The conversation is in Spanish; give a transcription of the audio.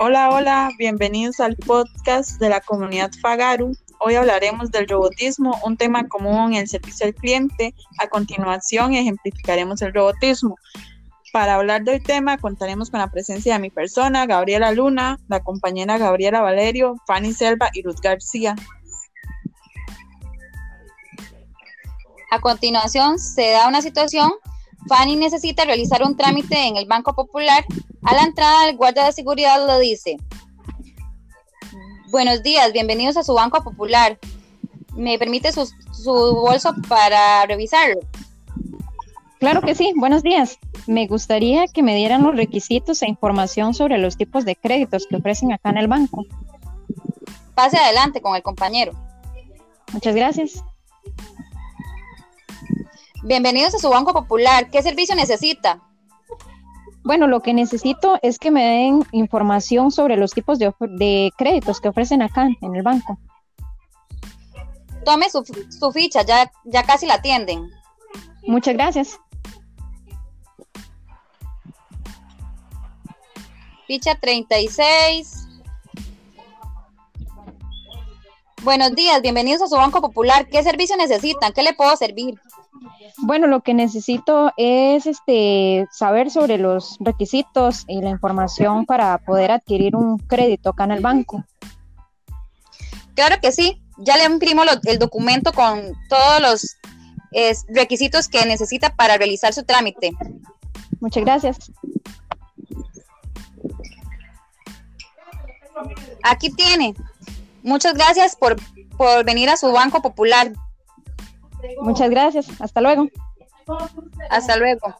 Hola, hola, bienvenidos al podcast de la comunidad Fagaru. Hoy hablaremos del robotismo, un tema común en el servicio al cliente. A continuación ejemplificaremos el robotismo. Para hablar del tema contaremos con la presencia de mi persona, Gabriela Luna, la compañera Gabriela Valerio, Fanny Selva y Ruth García. A continuación se da una situación Fanny necesita realizar un trámite en el Banco Popular. A la entrada, el guardia de seguridad le dice, buenos días, bienvenidos a su Banco Popular. ¿Me permite su, bolso para revisarlo? Claro que sí, buenos días. Me gustaría que me dieran los requisitos e información sobre los tipos de créditos que ofrecen acá en el banco. Pase adelante con el compañero. Muchas gracias. Bienvenidos a su Banco Popular. ¿Qué servicio necesita? Bueno, lo que necesito es que me den información sobre los tipos de, créditos que ofrecen acá en el banco. Tome su, ficha, ya, ya casi la atienden. Muchas gracias. Ficha 36. Buenos días, bienvenidos a su Banco Popular. ¿Qué servicio necesitan? ¿Qué le puedo servir? Bueno, lo que necesito es este saber sobre los requisitos y la información para poder adquirir un crédito acá en el banco. Claro que sí. Ya le imprimo el documento con todos los requisitos que necesita para realizar su trámite. Muchas gracias. Aquí tiene. Muchas gracias por, por venir a su Banco Popular. Muchas gracias. Hasta luego. Hasta luego.